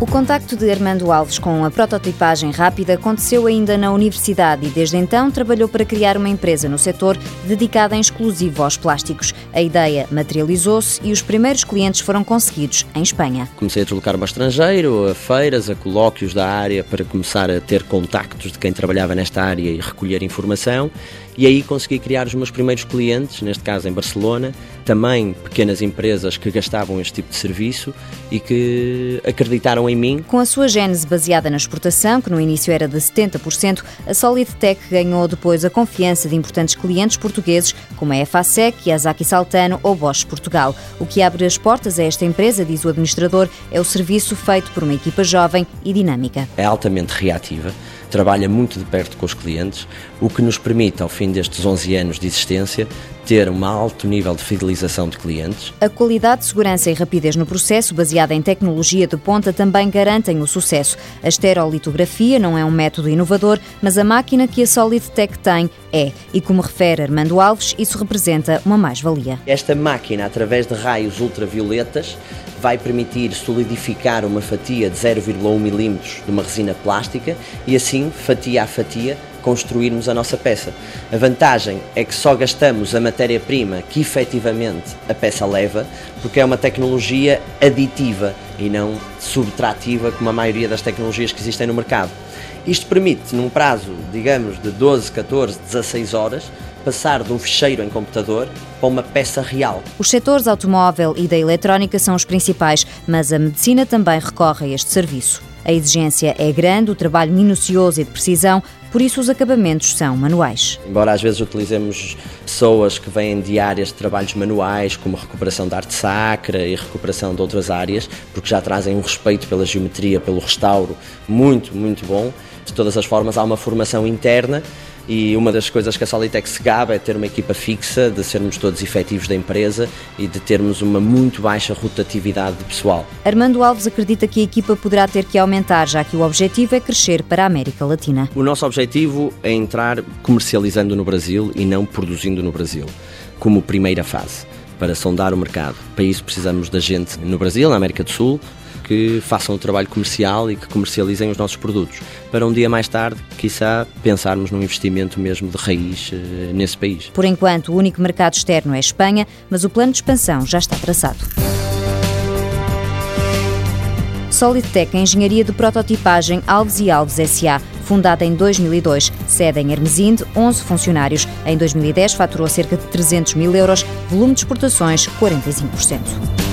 O contacto de Armando Alves com a prototipagem rápida aconteceu ainda na universidade e desde então trabalhou para criar uma empresa no setor dedicada em exclusivo aos plásticos. A ideia materializou-se e os primeiros clientes foram conseguidos em Espanha. Comecei a deslocar-me ao estrangeiro, a feiras, a colóquios da área para começar a ter contactos de quem trabalhava nesta área e recolher informação e aí consegui criar os meus primeiros clientes, neste caso em Barcelona, também pequenas empresas que gastavam este tipo de serviço e que acreditaram em mim. Com a sua gênese baseada na exportação, que no início era de 70%, a Solid Tech ganhou depois a confiança de importantes clientes portugueses como a FASEC, a Zaki Saltano ou Bosch Portugal. O que abre as portas a esta empresa, diz o administrador, é o serviço feito por uma equipa jovem e dinâmica. É altamente reativa trabalha muito de perto com os clientes, o que nos permite, ao fim destes 11 anos de existência, ter um alto nível de fidelização de clientes. A qualidade, segurança e rapidez no processo, baseada em tecnologia de ponta, também garantem o sucesso. A estereolitografia não é um método inovador, mas a máquina que a Solidtech tem é. E como refere Armando Alves, isso representa uma mais-valia. Esta máquina, através de raios ultravioletas, vai permitir solidificar uma fatia de 0,1 milímetros de uma resina plástica e assim, fatia a fatia, construirmos a nossa peça. A vantagem é que só gastamos a matéria-prima que efetivamente a peça leva, porque é uma tecnologia aditiva e não subtrativa como a maioria das tecnologias que existem no mercado. Isto permite, num prazo, digamos, de 12, 14, 16 horas, passar de um fecheiro em computador para uma peça real. Os setores automóvel e da eletrónica são os principais, mas a medicina também recorre a este serviço. A exigência é grande, o trabalho minucioso e de precisão, por isso os acabamentos são manuais. Embora às vezes utilizemos pessoas que vêm de áreas de trabalhos manuais, como recuperação da arte sacra e recuperação de outras áreas, porque já trazem um respeito pela geometria, pelo restauro muito, muito bom. De todas as formas, há uma formação interna e uma das coisas que a Solitex se gaba é ter uma equipa fixa, de sermos todos efetivos da empresa e de termos uma muito baixa rotatividade de pessoal. Armando Alves acredita que a equipa poderá ter que aumentar, já que o objetivo é crescer para a América Latina. O nosso objetivo é entrar comercializando no Brasil e não produzindo no Brasil, como primeira fase para sondar o mercado. Para isso precisamos da gente no Brasil, na América do Sul, que façam o trabalho comercial e que comercializem os nossos produtos. Para um dia mais tarde, quizá, pensarmos num investimento mesmo de raiz uh, nesse país. Por enquanto, o único mercado externo é a Espanha, mas o plano de expansão já está traçado. Solidtech, a engenharia de prototipagem Alves e Alves SA, fundada em 2002, sede em Hermesinde, 11 funcionários. Em 2010 faturou cerca de 300 mil euros, volume de exportações 45%.